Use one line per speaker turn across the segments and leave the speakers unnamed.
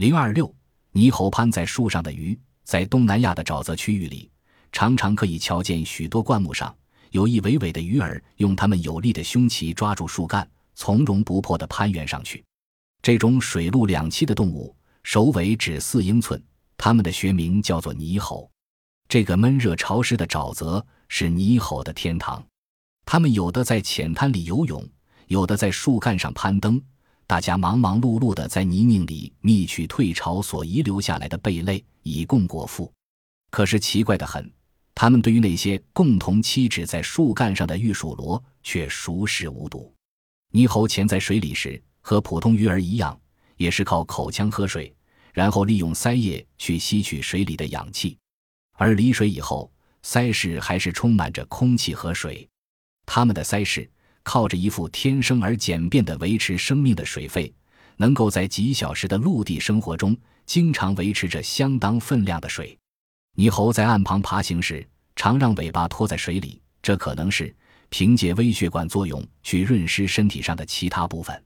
零二六，泥猴攀在树上的鱼，在东南亚的沼泽区域里，常常可以瞧见许多灌木上有一尾尾的鱼儿，用它们有力的胸鳍抓住树干，从容不迫地攀援上去。这种水陆两栖的动物，首尾只四英寸，它们的学名叫做泥猴。这个闷热潮湿的沼泽是泥猴的天堂，它们有的在浅滩里游泳，有的在树干上攀登。大家忙忙碌碌地在泥泞里觅取退潮所遗留下来的贝类，以供果腹。可是奇怪的很，它们对于那些共同栖止在树干上的玉鼠螺却熟视无睹。泥猴潜在水里时，和普通鱼儿一样，也是靠口腔喝水，然后利用鳃叶去吸取水里的氧气。而离水以后，鳃室还是充满着空气和水。它们的鳃室靠着一副天生而简便的维持生命的水肺，能够在几小时的陆地生活中，经常维持着相当分量的水。泥猴在岸旁爬行时，常让尾巴拖在水里，这可能是凭借微血管作用去润湿身体上的其他部分。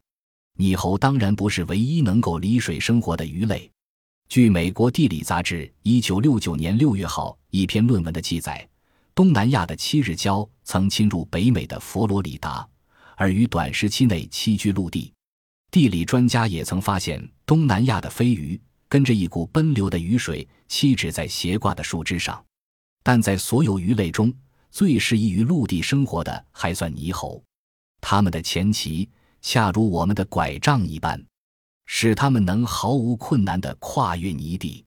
泥猴当然不是唯一能够离水生活的鱼类。据美国地理杂志一九六九年六月号一篇论文的记载，东南亚的七日礁曾侵入北美的佛罗里达，而于短时期内栖居陆地。地理专家也曾发现，东南亚的飞鱼跟着一股奔流的雨水栖止在斜挂的树枝上。但在所有鱼类中，最适宜于陆地生活的还算泥猴，它们的前鳍恰如我们的拐杖一般。使它们能毫无困难地跨越泥地。